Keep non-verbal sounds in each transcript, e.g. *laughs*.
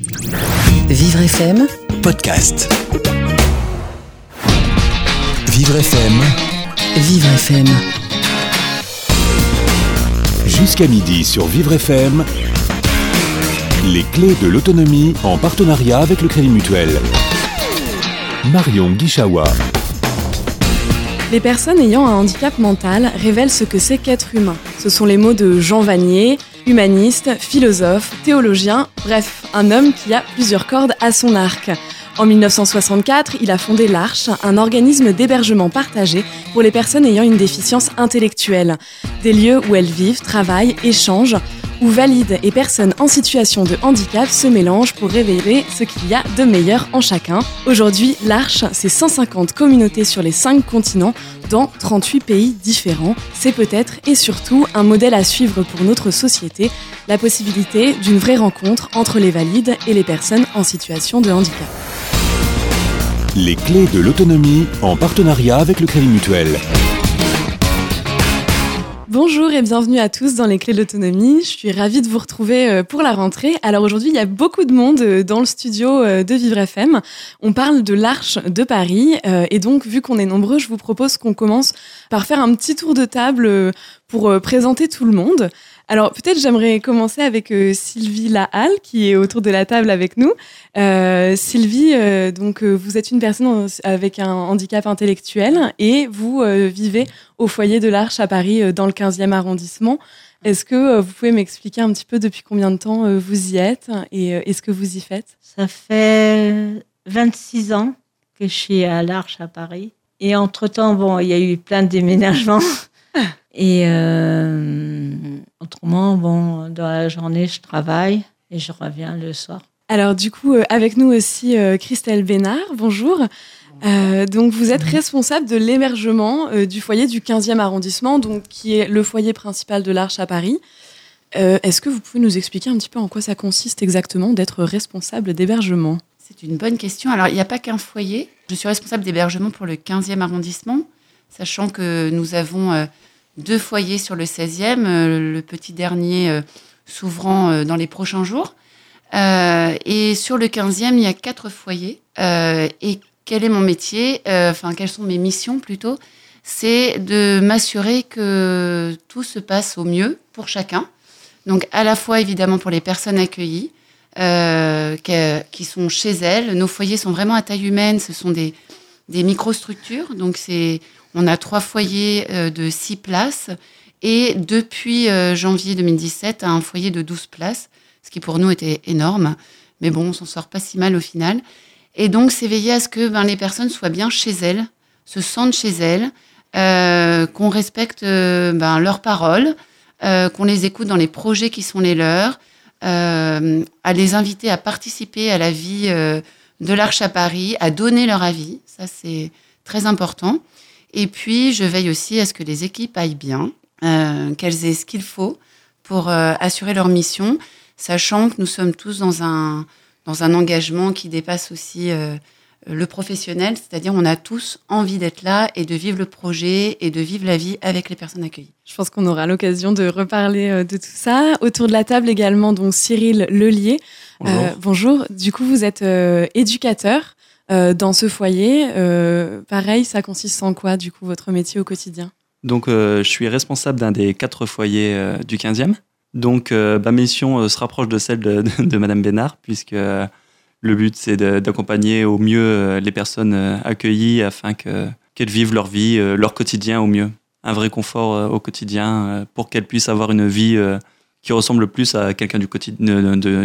Vivre FM, podcast. Vivre FM, Vivre FM. jusqu'à midi sur Vivre FM. Les clés de l'autonomie en partenariat avec le Crédit Mutuel. Marion Guichawa. Les personnes ayant un handicap mental révèlent ce que c'est qu'être humain. Ce sont les mots de Jean Vanier, humaniste, philosophe, théologien, bref, un homme qui a plusieurs cordes à son arc. En 1964, il a fondé l'Arche, un organisme d'hébergement partagé pour les personnes ayant une déficience intellectuelle. Des lieux où elles vivent, travaillent, échangent, où valides et personnes en situation de handicap se mélangent pour révéler ce qu'il y a de meilleur en chacun. Aujourd'hui, l'Arche, c'est 150 communautés sur les 5 continents, dans 38 pays différents. C'est peut-être et surtout un modèle à suivre pour notre société, la possibilité d'une vraie rencontre entre les valides et les personnes en situation de handicap. Les clés de l'autonomie en partenariat avec le Crédit Mutuel. Bonjour et bienvenue à tous dans les clés de l'autonomie. Je suis ravie de vous retrouver euh, pour la rentrée. Alors aujourd'hui, il y a beaucoup de monde euh, dans le studio euh, de Vivre FM. On parle de l'Arche de Paris et donc vu qu'on est nombreux, je vous propose qu'on commence par faire un petit tour de table pour présenter tout le monde. Alors peut-être j'aimerais commencer avec euh, Sylvie Lahalle qui est autour de la table avec nous. Euh, Sylvie, euh, donc euh, vous êtes une personne avec un handicap intellectuel et vous euh, vivez au foyer de l'Arche à Paris dans le 15e arrondissement. Est-ce que vous pouvez m'expliquer un petit peu depuis combien de temps vous y êtes et est-ce que vous y faites? Ça fait 26 ans que je suis à l'Arche à Paris. Et entre-temps, bon, il y a eu plein de déménagements. Et euh, autrement, bon, dans la journée, je travaille et je reviens le soir. Alors du coup, euh, avec nous aussi euh, Christelle Bénard, bonjour. Euh, donc vous êtes responsable de l'hébergement euh, du foyer du 15e arrondissement, donc qui est le foyer principal de l'Arche à Paris. Euh, Est-ce que vous pouvez nous expliquer un petit peu en quoi ça consiste exactement d'être responsable d'hébergement? C'est une bonne question. Alors, il n'y a pas qu'un foyer. Je suis responsable d'hébergement pour le 15e arrondissement, sachant que nous avons euh, deux foyers sur le 16e, euh, le petit dernier euh, s'ouvrant euh, dans les prochains jours. Et sur le 15e, il y a quatre foyers. Et quel est mon métier Enfin, quelles sont mes missions plutôt? C'est de m'assurer que tout se passe au mieux pour chacun. Donc, à la fois évidemment pour les personnes accueillies, qui sont chez elles. Nos foyers sont vraiment à taille humaine, ce sont des, des microstructures. Donc, c'est, on a trois foyers euh, de six places et depuis euh, janvier 2017, un foyer de 12 places, ce qui pour nous était énorme. Mais bon, on s'en sort pas si mal au final. Et donc, c'est veiller à ce que ben, les personnes soient bien chez elles, se sentent chez elles, euh, qu'on respecte ben, leurs paroles, qu'on les écoute dans les projets qui sont les leurs, à les inviter à participer à la vie de l'Arche à Paris, à donner leur avis. Ça, c'est très important. Et puis, je veille aussi à ce que les équipes aillent bien, euh, qu'elles aient ce qu'il faut pour euh, assurer leur mission, sachant que nous sommes tous dans un, dans un engagement qui dépasse aussi euh, le professionnel, c'est-à-dire on a tous envie d'être là et de vivre le projet et de vivre la vie avec les personnes accueillies. Je pense qu'on aura l'occasion de reparler de tout ça. Autour de la table également, donc Cyril Lelier. Bonjour. Euh, bonjour. Du coup, vous êtes euh, éducateur euh, dans ce foyer. Euh, pareil, ça consiste en quoi, du coup, votre métier au quotidien? Donc, euh, je suis responsable d'un des quatre foyers du 15e. Donc, ma mission se rapproche de celle de, de, Madame Bénard, puisque le but, c'est d'accompagner au mieux les personnes accueillies afin que- qu'elles vivent leur vie, leur quotidien au mieux. Un vrai confort au quotidien pour qu'elles puissent avoir une vie qui ressemble le plus à quelqu'un du,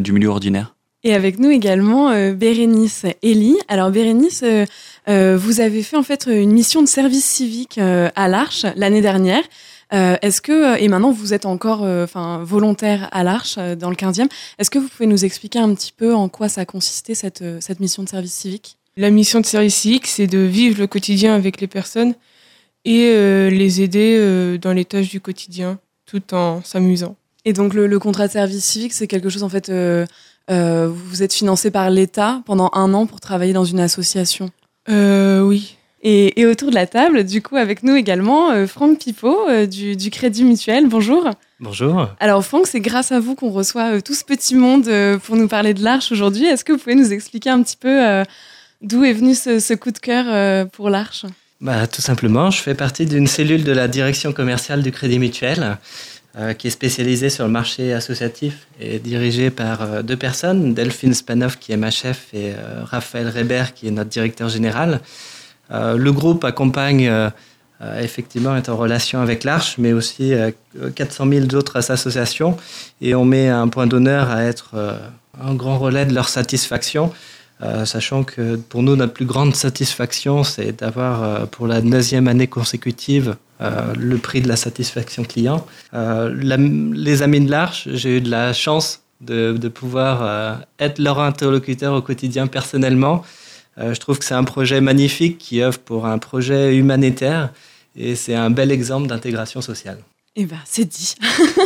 du milieu ordinaire. Et avec nous également euh, Bérénice Elie. Alors Bérénice, euh, euh, vous avez fait en fait une mission de service civique à l'Arche l'année dernière. Est-ce que et maintenant vous êtes encore enfin volontaire à l'Arche dans le 15e. Est-ce que vous pouvez nous expliquer un petit peu en quoi ça consistait cette cette mission de service civique? La mission de service civique, c'est de vivre le quotidien avec les personnes et les aider dans les tâches du quotidien tout en s'amusant. Et donc le, le contrat de service civique, c'est quelque chose en fait. Euh, vous êtes financé par l'État pendant un an pour travailler dans une association. Euh, oui. Et, et, autour de la table, du coup, avec nous également, euh, Franck Pipo euh, du, du, Crédit Mutuel. Bonjour. Bonjour. Alors, Franck, c'est grâce à vous qu'on reçoit euh, tout ce petit monde pour nous parler de l'Arche aujourd'hui. Est-ce que vous pouvez nous expliquer un petit peu d'où est venu ce, ce, coup de cœur pour l'Arche? Bah, Tout simplement, je fais partie d'une cellule de la direction commerciale du Crédit Mutuel. Euh, qui est spécialisée sur le marché associatif et dirigée par euh, deux personnes, Delphine Spanoff qui est ma chef et euh, Raphaël Reber qui est notre directeur général. le groupe accompagne effectivement est en relation avec l'Arche, mais aussi 400 000 autres associations et on met un point d'honneur à être un grand relais de leur satisfaction. sachant que pour nous, notre plus grande satisfaction, c'est d'avoir pour la neuvième année consécutive euh, le prix de la satisfaction client. Euh, les Amis de l'Arche, j'ai eu de la chance de, pouvoir euh, être leur interlocuteur au quotidien personnellement. je trouve que c'est un projet magnifique qui œuvre pour un projet humanitaire et c'est un bel exemple d'intégration sociale. Eh bien, c'est dit.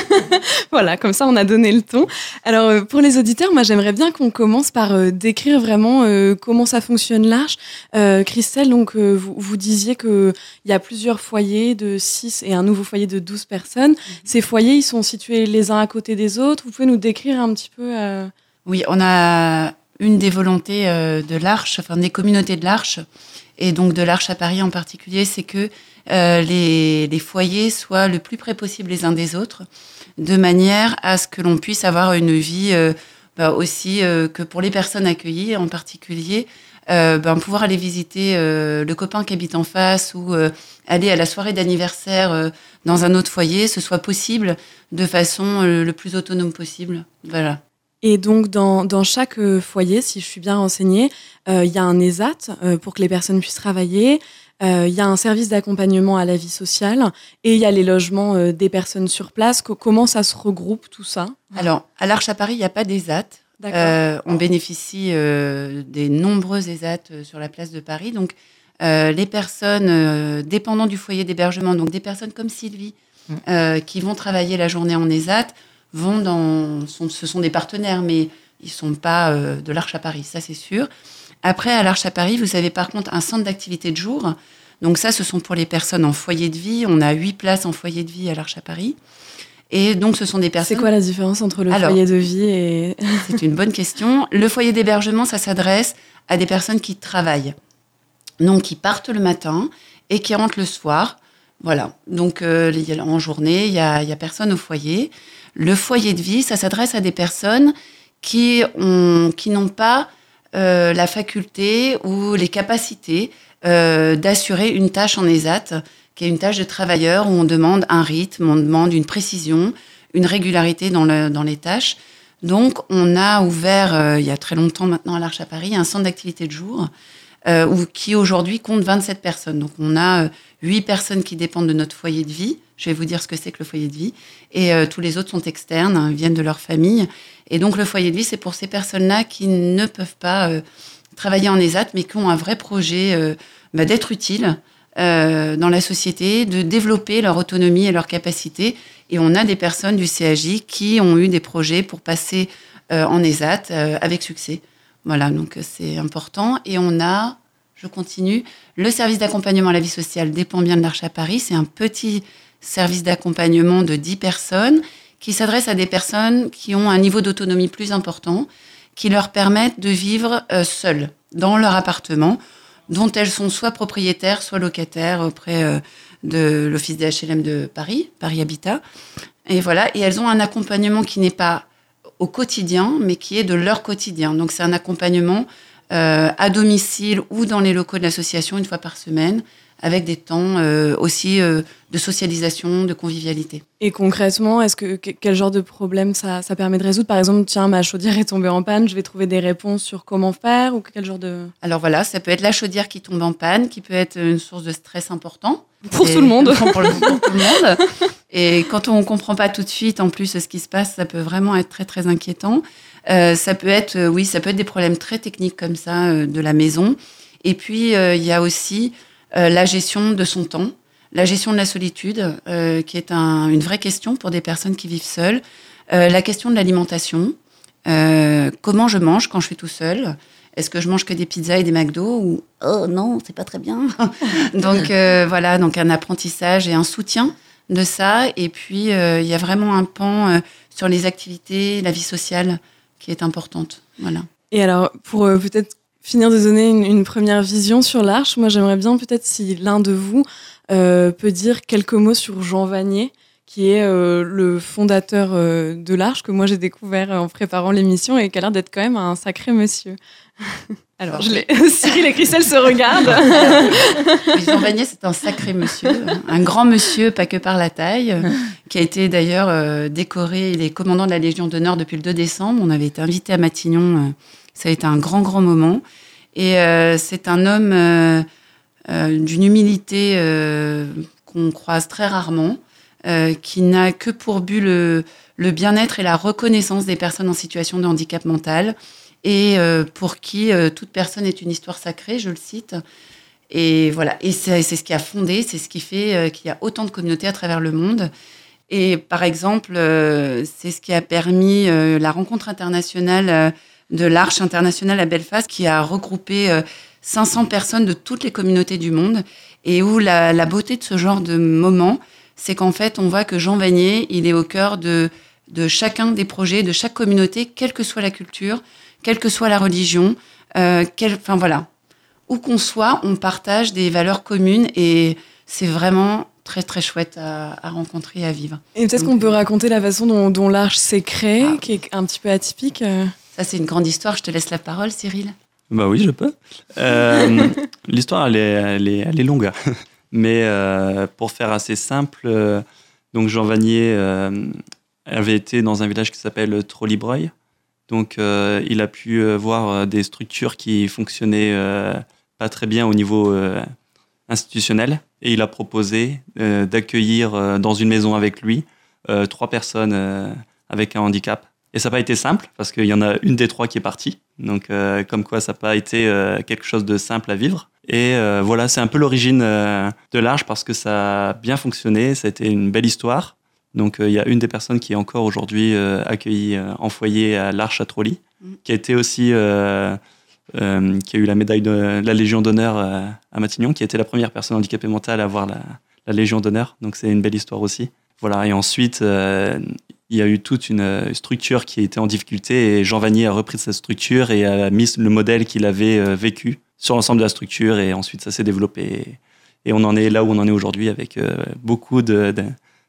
*laughs* voilà, comme ça, on a donné le ton. Alors, euh, pour les auditeurs, moi, j'aimerais bien qu'on commence par euh, décrire vraiment euh, comment ça fonctionne l'Arche. Christelle, donc, vous, vous, disiez qu'il y a plusieurs foyers de 6 et un nouveau foyer de 12 personnes. Mhm. Ces foyers, ils sont situés les uns à côté des autres. Vous pouvez nous décrire un petit peu Oui, on a une des volontés de l'Arche, enfin des communautés de l'Arche, et donc de l'Arche à Paris en particulier, c'est que les, les, foyers soient le plus près possible les uns des autres, de manière à ce que l'on puisse avoir une vie euh, bah, aussi euh, que pour les personnes accueillies en particulier, ben, pouvoir aller visiter le copain qui habite en face ou aller à la soirée d'anniversaire dans un autre foyer, ce soit possible de façon le plus autonome possible. Voilà. Et donc, dans, dans, chaque foyer, si je suis bien renseignée, il y a un ESAT pour que les personnes puissent travailler. Euh, il y a un service d'accompagnement à la vie sociale et il y a les logements euh, des personnes sur place. comment ça se regroupe tout ça? Alors, à l'Arche à Paris, il n'y a pas d'ESAT. Euh, on bénéficie des nombreux ESAT sur la place de Paris. Donc, les personnes dépendant du foyer d'hébergement, donc des personnes comme Sylvie, mm. qui vont travailler la journée en ESAT, vont dans, ce sont des partenaires, mais ils sont pas de l'Arche à Paris, ça c'est sûr. Après, à l'Arche à Paris, vous avez par contre un centre d'activité de jour. Donc ça, ce sont pour les personnes en foyer de vie. On a huit places en foyer de vie à l'Arche à Paris. Et donc, ce sont des personnes. C'est quoi la différence entre le foyer de vie et. *laughs* c'est une bonne question. Le foyer d'hébergement, ça s'adresse à des personnes qui travaillent. Donc, qui partent le matin et qui rentrent le soir. Voilà. Donc, euh, en journée, il n'y a, y a personne au foyer. Le foyer de vie, ça s'adresse à des personnes qui n'ont qui pas euh, la faculté ou les capacités euh, d'assurer une tâche en ESAT, qui est une tâche de travailleur où on demande un rythme, on demande une précision, une régularité dans, les tâches. Donc, on a ouvert, euh, il y a très longtemps maintenant à l'Arche à Paris, un centre d'activité de jour qui aujourd'hui compte 27 personnes. Donc, on a 8 personnes qui dépendent de notre foyer de vie. Je vais vous dire ce que c'est que le foyer de vie. Et tous les autres sont externes, hein, viennent de leur famille. Et donc le foyer de vie, c'est pour ces personnes-là qui ne peuvent pas euh, travailler en ESAT, mais qui ont un vrai projet euh, bah, d'être utiles euh, dans la société, de développer leur autonomie et leur capacité. Et on a des personnes du CAJ qui ont eu des projets pour passer en ESAT avec succès. Voilà, donc c'est important. Et on a, je continue, le service d'accompagnement à la vie sociale dépend bien de l'Arche à Paris. C'est un petit service d'accompagnement de 10 personnes qui s'adresse à des personnes qui ont un niveau d'autonomie plus important, qui leur permettent de vivre euh, seules dans leur appartement, dont elles sont soit propriétaires, soit locataires auprès euh, de l'office des HLM de Paris, Paris Habitat. Et voilà, et elles ont un accompagnement qui n'est pas au quotidien, mais qui est de leur quotidien. Donc c'est un accompagnement euh, à domicile ou dans les locaux de l'association une fois par semaine, avec des temps euh, aussi euh, de socialisation, de convivialité. Et concrètement, est-ce que quel genre de problème ça, ça, permet de résoudre? Par exemple, tiens, ma chaudière est tombée en panne, je vais trouver des réponses sur comment faire ou quel genre de Alors voilà, ça peut être la chaudière qui tombe en panne, qui peut être une source de stress important pour tout le monde. *laughs* pour, pour, tout le monde. Et quand on comprend pas tout de suite, en plus, ce qui se passe, ça peut vraiment être très très inquiétant. Euh, ça peut être, oui, ça peut être des problèmes très techniques comme ça de la maison. Et puis il y a aussi la gestion de son temps, la gestion de la solitude, euh, qui est une vraie question pour des personnes qui vivent seules, euh, la question de l'alimentation, comment je mange quand je suis tout seul, est-ce que je mange que des pizzas et des McDo ou oh non, c'est pas très bien? *laughs* donc voilà, donc un apprentissage et un soutien de ça. Et puis il y a vraiment un pan sur les activités, la vie sociale qui est importante. Voilà. Et alors, pour peut-être finir de donner une, première vision sur l'Arche, moi j'aimerais bien peut-être si l'un de vous euh, peut dire quelques mots sur Jean Vanier, qui est euh, le fondateur euh, de l'Arche, que moi j'ai découvert en préparant l'émission et qui a l'air d'être quand même un sacré monsieur. *laughs* Alors, je *laughs* *laughs* Cyril et Christelle se regardent. Jean Vanier, c'est un sacré monsieur, un grand monsieur, pas que par la taille, qui a été d'ailleurs décoré, il est commandant de la Légion d'honneur depuis le 2 décembre. On avait été invité à Matignon ça a été un grand, grand moment. Et euh, c'est un homme euh, euh, d'une humilité qu'on croise très rarement, qui n'a que pour but le, bien-être et la reconnaissance des personnes en situation de handicap mental, et pour qui toute personne est une histoire sacrée, je le cite. Et voilà, et c'est ce qui a fondé, c'est ce qui fait qu'il y a autant de communautés à travers le monde. Et par exemple, c'est ce qui a permis la rencontre internationale de l'Arche internationale à Belfast qui a regroupé 500 euh, personnes de toutes les communautés du monde et où la, beauté de ce genre de moment, c'est qu'en fait, on voit que Jean Vanier, il est au cœur de, de chacun des projets, de chaque communauté, quelle que soit la culture, quelle que soit la religion, euh, enfin voilà. Où qu'on soit, on partage des valeurs communes et c'est vraiment très très chouette à, rencontrer et à vivre. Et peut-être qu'on peut raconter la façon dont, l'Arche s'est créée, ah. qui est un petit peu atypique. Ça, c'est une grande histoire. Je te laisse la parole, Cyril. Bah oui, je peux. Euh, *laughs* l'histoire, elle est, elle, est, elle est, longue. *laughs* Mais euh, pour faire assez simple, euh, donc Jean Vanier avait été dans un village qui s'appelle Trollibroy. Donc, il a pu voir des structures qui fonctionnaient pas très bien au niveau institutionnel. Et il a proposé d'accueillir dans une maison avec lui trois personnes avec un handicap et ça n'a pas été simple parce qu'il y en a une des trois qui est partie. Donc, euh, comme quoi, ça n'a pas été euh, quelque chose de simple à vivre. Et euh, voilà, c'est un peu l'origine de l'Arche parce que ça a bien fonctionné. Ça a été une belle histoire. Donc, il y a une des personnes qui est encore aujourd'hui accueillie en foyer à l'Arche à Trolly, mm. qui a été aussi. qui a eu la médaille de la Légion d'honneur à Matignon, qui a été la première personne handicapée mentale à avoir la, la Légion d'honneur. Donc, c'est une belle histoire aussi. Voilà, et ensuite, il y a eu toute une euh, structure qui était en difficulté et Jean Vanier a repris cette structure et a mis le modèle qu'il avait euh, vécu sur l'ensemble de la structure et ensuite ça s'est développé et on en est là où on en est aujourd'hui avec euh, beaucoup de,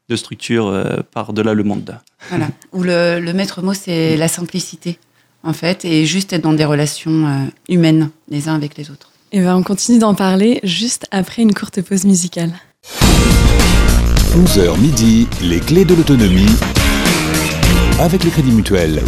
de, structures par-delà le monde. Voilà, *laughs* où le, le maître mot c'est la simplicité en fait et juste être dans des relations humaines les uns avec les autres. Et ben on continue d'en parler juste après une courte pause musicale. 11h midi, les clés de l'autonomie avec le Crédit Mutuel.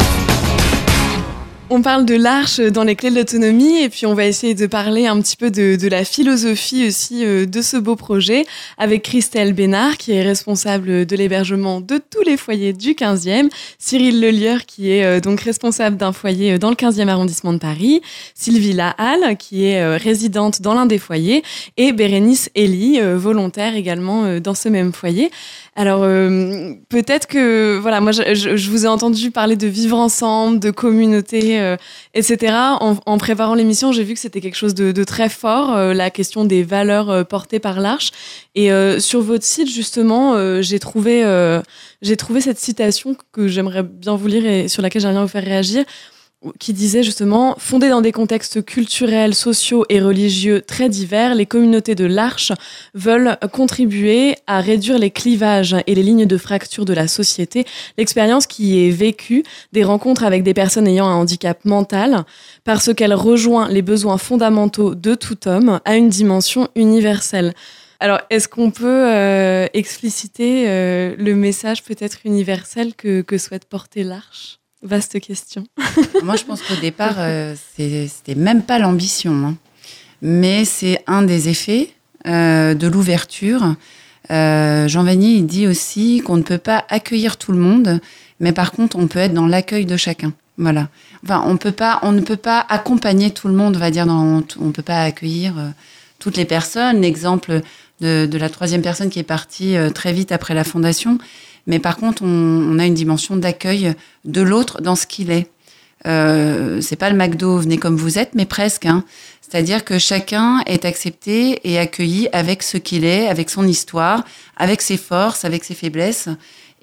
On parle de l'arche dans les clés de l'autonomie et puis on va essayer de parler un petit peu de, la philosophie aussi euh, de ce beau projet avec Christelle Bénard qui est responsable de l'hébergement de tous les foyers du 15e, Cyril Lelieur qui est euh, donc responsable d'un foyer euh, dans le 15e arrondissement de Paris, Sylvie Lahalle qui est résidente dans l'un des foyers et Bérénice Elie, volontaire également dans ce même foyer. Alors peut-être que voilà, moi je, vous ai entendu parler de vivre ensemble, de communauté, euh, etc. En, préparant l'émission, j'ai vu que c'était quelque chose de, très fort, euh, la question des valeurs portées par l'Arche. Et sur votre site justement, j'ai trouvé j'ai trouvé cette citation que j'aimerais bien vous lire et sur laquelle j'aimerais bien vous faire réagir qui disait justement Fondées dans des contextes culturels, sociaux et religieux très divers, les communautés de l'Arche veulent contribuer à réduire les clivages et les lignes de fracture de la société. L'expérience qui est vécue des rencontres avec des personnes ayant un handicap mental, parce qu'elle rejoint les besoins fondamentaux de tout homme à une dimension universelle. Alors, est-ce qu'on peut euh, expliciter euh, le message peut-être universel que, que souhaite porter l'Arche? Vaste question. *laughs* Moi, je pense qu'au départ, euh, c'était même pas l'ambition, hein. mais c'est un des effets euh, de l'ouverture. Euh, Jean Vanier il dit aussi qu'on ne peut pas accueillir tout le monde, mais par contre, on peut être dans l'accueil de chacun. Voilà. Enfin, on peut pas, on ne peut pas accompagner tout le monde, on va dire. Dans, on ne peut pas accueillir toutes les personnes. L'exemple de, la troisième personne qui est partie très vite après la fondation, mais par contre, on, a une dimension d'accueil de l'autre dans ce qu'il est. euh, c'est pas le McDo, venez comme vous êtes, mais presque. Hein. C'est-à-dire que chacun est accepté et accueilli avec ce qu'il est, avec son histoire, avec ses forces, avec ses faiblesses.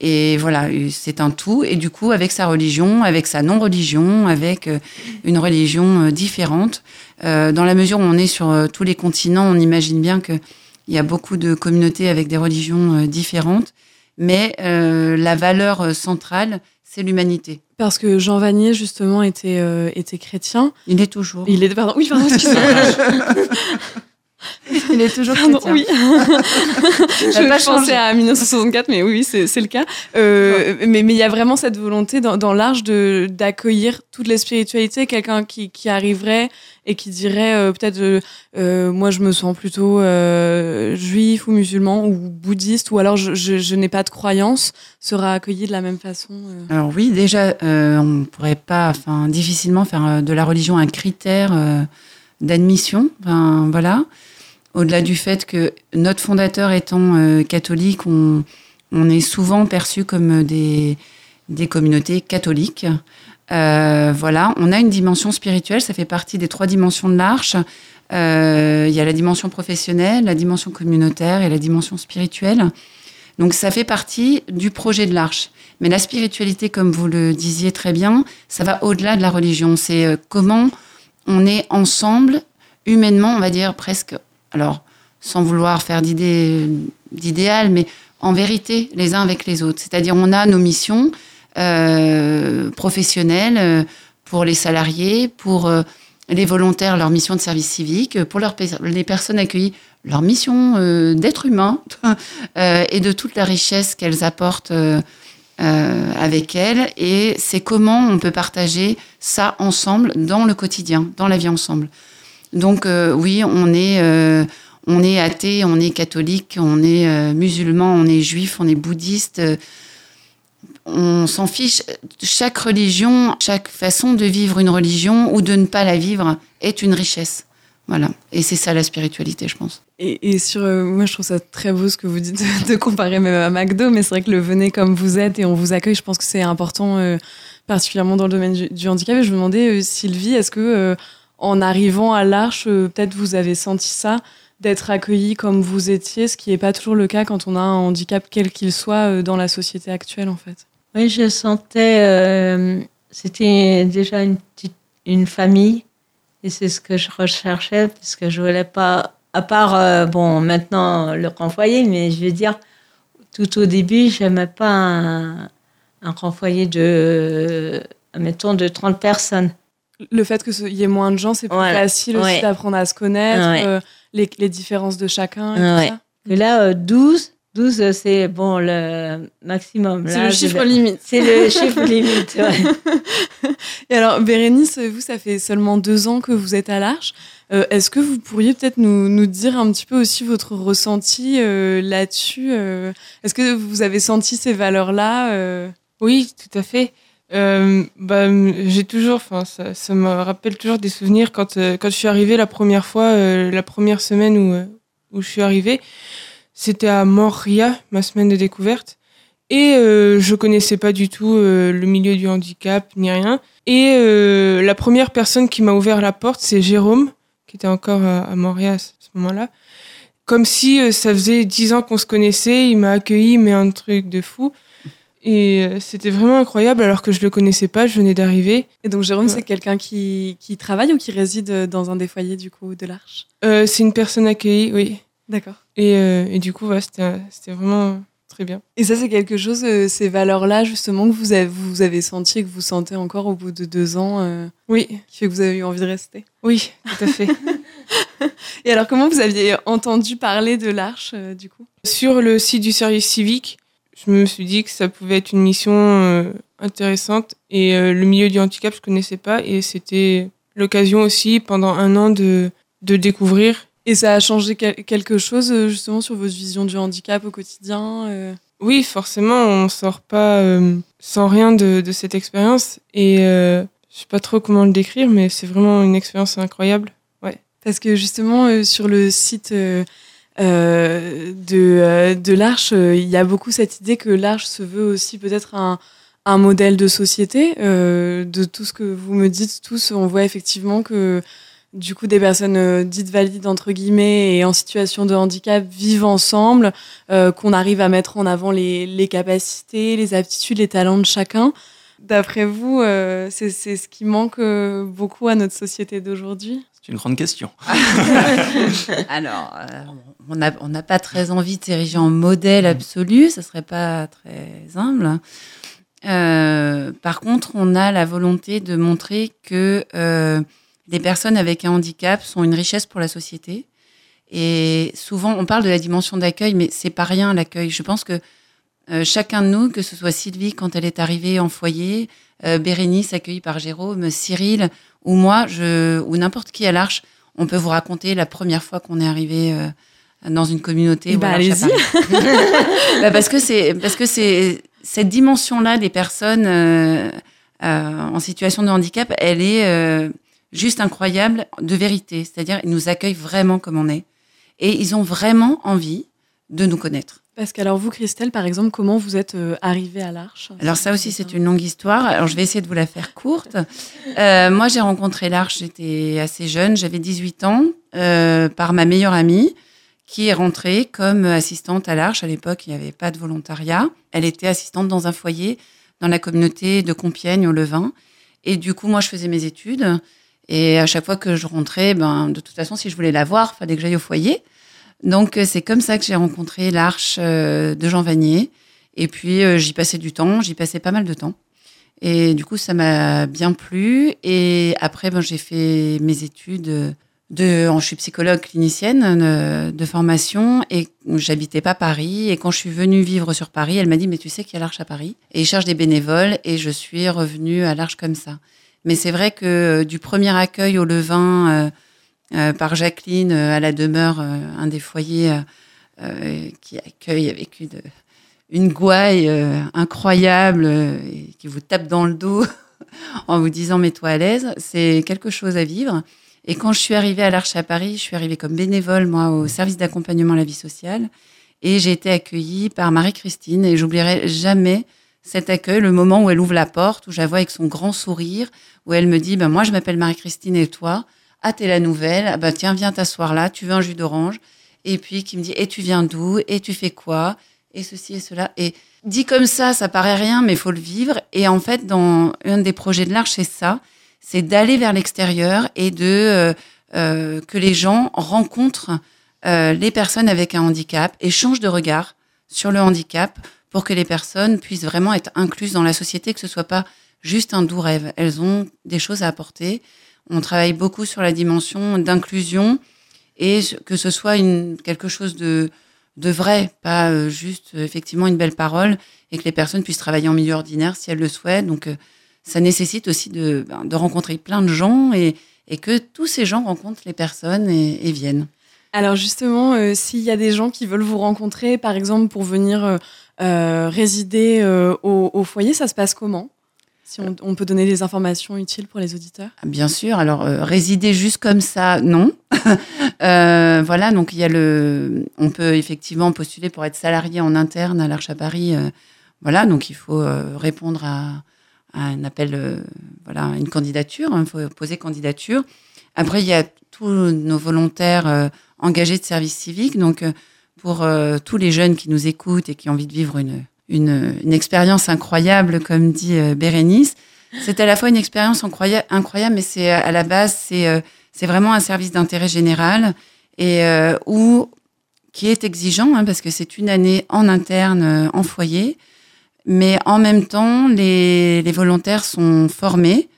Et voilà, c'est un tout. Et du coup, avec sa religion, avec sa non-religion, avec euh, une religion euh, différente. Euh, dans la mesure où on est sur tous les continents, on imagine bien qu'il y a beaucoup de communautés avec des religions différentes. Mais la valeur centrale, c'est l'humanité. Parce que Jean Vanier, justement, était, était chrétien. Il est toujours. Il est, pardon, oui, pardon, excusez-moi. *laughs* *laughs* Il est toujours chrétien. oui. *laughs* je pas pensé à 1964, mais oui, c'est le cas. Euh, mais il y a vraiment cette volonté dans, dans l'Arche d'accueillir toutes les spiritualités. Quelqu'un qui, qui, arriverait et qui dirait euh, peut-être euh, moi je me sens plutôt juif ou musulman ou bouddhiste ou alors je, je, n'ai pas de croyance sera accueilli de la même façon. Alors oui, déjà on ne pourrait pas, enfin difficilement faire de la religion un critère d'admission. Voilà. Au-delà du fait que notre fondateur étant euh, catholique, on, est souvent perçu comme des, des communautés catholiques. Euh, voilà, on a une dimension spirituelle, ça fait partie des trois dimensions de l'arche. Euh, il y a la dimension professionnelle, la dimension communautaire et la dimension spirituelle. Donc ça fait partie du projet de l'arche. Mais la spiritualité, comme vous le disiez très bien, ça va au-delà de la religion. C'est comment on est ensemble, humainement, on va dire presque, alors sans vouloir faire d'idéal, mais en vérité, les uns avec les autres. C'est-à-dire, on a nos missions euh, professionnelles euh, pour les salariés, pour euh, les volontaires, leur mission de service civique, pour les personnes accueillies, leur mission d'être humain *laughs* et de toute la richesse qu'elles apportent euh, avec elle et c'est comment on peut partager ça ensemble dans le quotidien, dans la vie ensemble. Donc euh, oui, on est euh, on est athée, on est catholique, on est musulman, on est juif, on est bouddhiste. on s'en fiche. Chaque religion, chaque façon de vivre une religion ou de ne pas la vivre est une richesse. Voilà. Et c'est ça la spiritualité, je pense. Et, sur, euh, moi, je trouve ça très beau ce que vous dites *laughs* de, comparer même à McDo, mais c'est vrai que le venez comme vous êtes et on vous accueille, je pense que c'est important, euh, particulièrement dans le domaine du, handicap. Et je me demandais, euh, Sylvie, est-ce que en arrivant à l'Arche, peut-être vous avez senti ça, d'être accueilli comme vous étiez, ce qui n'est pas toujours le cas quand on a un handicap quel qu'il soit dans la société actuelle, en fait? Oui, je sentais, c'était déjà une petite, une famille et c'est ce que je recherchais, parce que je voulais pas, à part, euh, bon, maintenant le renvoyer, mais je veux dire, tout au début, j'aimais pas un, un renvoyer de, mettons, de 30 personnes. Le fait qu'il y ait moins de gens, c'est plus facile aussi d'apprendre à se connaître, euh, les, les, différences de chacun. Et, tout ça. et là, 12, euh, 12, c'est bon, le maximum. C'est le chiffre limite. C'est le chiffre *laughs* limite, Et alors, Bérénice, vous, ça fait seulement deux ans que vous êtes à l'Arche. Euh, est-ce que vous pourriez peut-être nous, nous, dire un petit peu aussi votre ressenti euh, là-dessus euh? Est-ce que vous avez senti ces valeurs-là Oui, tout à fait. bah, j'ai toujours, enfin, ça, ça, me rappelle toujours des souvenirs quand, quand je suis arrivée la première fois, la première semaine où, où je suis arrivée. C'était à Moria, ma semaine de découverte. Et euh, je connaissais pas du tout euh, le milieu du handicap ni rien. Et euh, la première personne qui m'a ouvert la porte, c'est Jérôme, qui était encore à, à Moria à ce moment-là. Comme si euh, ça faisait dix ans qu'on se connaissait, il m'a accueilli, mais un truc de fou. Et euh, c'était vraiment incroyable alors que je le connaissais pas, je venais d'arriver. Et donc Jérôme, c'est quelqu'un qui, qui, travaille ou qui réside dans un des foyers du coup de l'Arche? C'est une personne accueillie, oui. D'accord. Et, euh, et, du coup, c'était vraiment très bien. Et ça, c'est quelque chose, euh, ces valeurs-là, justement, que vous avez, vous avez senti et que vous sentez encore au bout de deux ans euh, Oui. Qui fait que vous avez eu envie de rester? Oui, tout à fait. *laughs* et alors, comment vous aviez entendu parler de l'Arche, du coup? Sur le site du service civique, je me suis dit que ça pouvait être une mission intéressante. Et le milieu du handicap, je connaissais pas. Et c'était l'occasion aussi, pendant un an, de, de découvrir et ça a changé quelque chose euh, justement sur votre vision du handicap au quotidien euh? Oui, forcément, on sort pas euh, sans rien de, de cette expérience. Et je sais pas trop comment le décrire, mais c'est vraiment une expérience incroyable. Ouais. Parce que justement, sur le site de, de l'Arche, il y a beaucoup cette idée que l'Arche se veut aussi peut-être un, un modèle de société. de tout ce que vous me dites tous, on voit effectivement que du coup des personnes dites valides entre guillemets et en situation de handicap vivent ensemble, qu'on arrive à mettre en avant les, les, capacités, les aptitudes, les talents de chacun. D'après vous, c'est ce qui manque beaucoup à notre société d'aujourd'hui? Une grande question. *laughs* *laughs* Alors, euh, on n'a pas très envie de s'ériger en modèle absolu, ça serait pas très humble. Euh, par contre, on a la volonté de montrer que euh, les personnes avec un handicap sont une richesse pour la société. Et souvent, on parle de la dimension d'accueil, mais c'est pas rien l'accueil. Je pense que chacun de nous, que ce soit Sylvie quand elle est arrivée en foyer, Bérénice accueillie par Jérôme, Cyril, ou moi, je, ou n'importe qui à l'Arche, on peut vous raconter la première fois qu'on est arrivé euh, dans une communauté. bah, allez-y. *laughs* bah, parce que c'est parce que c'est cette dimension-là des personnes euh, euh, en situation de handicap, elle est juste incroyable de vérité. C'est-à-dire, ils nous accueillent vraiment comme on est, et ils ont vraiment envie de nous connaître. Parce qu'alors vous, Christelle, par exemple, comment vous êtes euh, arrivée à l'Arche? Alors ça aussi, c'est une longue histoire. Alors je vais essayer de vous la faire courte. Euh, moi, j'ai rencontré l'Arche, j'étais assez jeune, j'avais 18 ans, euh, par ma meilleure amie, qui est rentrée comme assistante à l'Arche. À l'époque, il n'y avait pas de volontariat. Elle était assistante dans un foyer dans la communauté de Compiègne, au Levin. Et du coup, moi, je faisais mes études. Et à chaque fois que je rentrais, ben, de toute façon, si je voulais la voir, fallait que j'aille au foyer. Donc euh, c'est comme ça que j'ai rencontré l'Arche euh, de Jean Vanier. Et puis euh, j'y passais du temps, j'y passais pas mal de temps. Et du coup, ça m'a bien plu. Et après, ben, j'ai fait mes études de, je suis psychologue clinicienne de, formation et j'habitais pas Paris. Et quand je suis venue vivre sur Paris, elle m'a dit, mais tu sais qu'il y a l'Arche à Paris? Et ils cherchent des bénévoles et je suis revenue à l'Arche comme ça. Mais c'est vrai que du premier accueil au Levain, euh, par Jacqueline euh, à la demeure, euh, un des foyers qui accueille avec une, une gouaille incroyable et qui vous tape dans le dos *laughs* en vous disant mets-toi à l'aise. C'est quelque chose à vivre. Et quand je suis arrivée à l'Arche à Paris, je suis arrivée comme bénévole, moi, au service d'accompagnement à la vie sociale. Et j'ai été accueillie par Marie-Christine. Et j'oublierai jamais cet accueil, le moment où elle ouvre la porte, où je la vois avec son grand sourire, où elle me dit, ben, moi, je m'appelle Marie-Christine et toi? Ah, t'es la nouvelle. Ah, bah, tiens, viens t'asseoir là. Tu veux un jus d'orange? Et puis, qui me dit, et tu viens d'où? Et tu fais quoi? Et ceci et cela. Et dit comme ça, ça paraît rien, mais il faut le vivre. Et en fait, dans un des projets de l'Arche, c'est ça. C'est d'aller vers l'extérieur et de, euh, euh, que les gens rencontrent euh, les personnes avec un handicap et changent de regard sur le handicap pour que les personnes puissent vraiment être incluses dans la société, que ce soit pas juste un doux rêve. Elles ont des choses à apporter. On travaille beaucoup sur la dimension d'inclusion et que ce soit une, quelque chose de, de vrai, pas euh, juste euh, effectivement une belle parole et que les personnes puissent travailler en milieu ordinaire si elles le souhaitent. Donc euh, ça nécessite aussi de, ben, de rencontrer plein de gens et, et, que tous ces gens rencontrent les personnes et, et viennent. Alors justement, s'il y a des gens qui veulent vous rencontrer, par exemple pour venir résider au, au, foyer, ça se passe comment? Si on, peut donner des informations utiles pour les auditeurs? Bien sûr. Alors, euh, résider juste comme ça, non. *laughs* euh, voilà, donc il y a le. On peut effectivement postuler pour être salarié en interne à l'Arche à Paris. Euh, voilà, donc il faut euh, répondre à, un appel, voilà, une candidature. Il faut poser candidature. Après, il y a tous nos volontaires engagés de service civique. Donc, pour tous les jeunes qui nous écoutent et qui ont envie de vivre une une, expérience incroyable, comme dit euh, Bérénice. C'est à la fois une expérience incroyable, mais c'est à la base, c'est euh, c'est vraiment un service d'intérêt général et euh, où qui est exigeant hein, parce que c'est une année en interne euh, en foyer, mais en même temps les, les volontaires sont formés,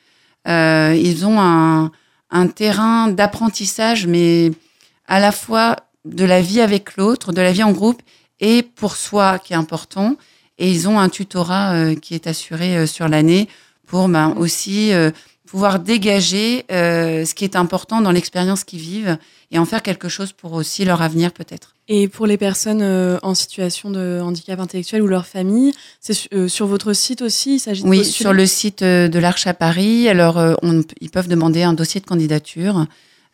euh, ils ont un, un terrain d'apprentissage, mais à la fois de la vie avec l'autre, de la vie en groupe et pour soi qui est important et ils ont un tutorat euh, qui est assuré euh, sur l'année pour ben, aussi euh, pouvoir dégager ce qui est important dans l'expérience qu'ils vivent et en faire quelque chose pour aussi leur avenir peut-être. Et pour les personnes en situation de handicap intellectuel ou leur famille, c'est sur votre site aussi, il s'agit Oui, sur le site de l'Arche à Paris. Alors, on, ils peuvent demander un dossier de candidature,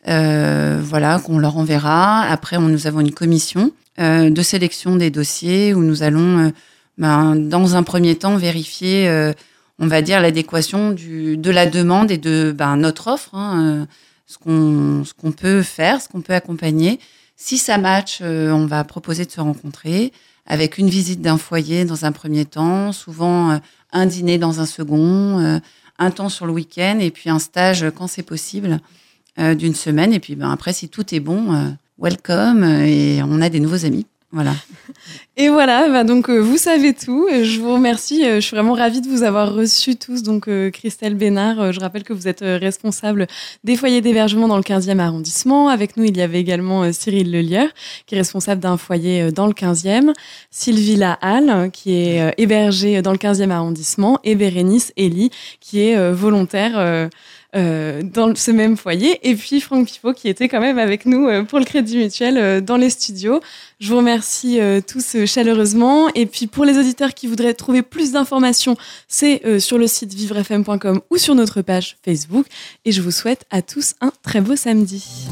euh, voilà, qu'on leur enverra. Après, on, nous avons une commission euh, de sélection des dossiers où nous allons ben, dans un premier temps, vérifier, euh, on va dire, l'adéquation de la demande et de ben, notre offre, hein, euh, ce qu'on peut faire, ce qu'on peut accompagner. Si ça match, euh, on va proposer de se rencontrer avec une visite d'un foyer dans un premier temps, souvent un dîner dans un second, un temps sur le week-end et puis un stage quand c'est possible d'une semaine. Et puis ben, après, si tout est bon, welcome et on a des nouveaux amis. Voilà. *laughs* Et voilà, bah donc euh, vous savez tout. Je vous remercie. Euh, je suis vraiment ravie de vous avoir reçus tous. Donc euh, Christelle Bénard, je rappelle que vous êtes responsable des foyers d'hébergement dans le 15e arrondissement. Avec nous, il y avait également Cyril Lelieur, qui est responsable d'un foyer dans le 15e. Sylvie Lahalle, qui est hébergée dans le 15e arrondissement. Et Bérénice Elie, qui est volontaire euh, dans ce même foyer. Et puis Franck Pifot qui était quand même avec nous euh, pour le Crédit Mutuel euh, dans les studios. Je vous remercie tous chaleureusement. Et puis pour les auditeurs qui voudraient trouver plus d'informations, c'est sur le site vivrefm.com ou sur notre page Facebook. Et je vous souhaite à tous un très beau samedi.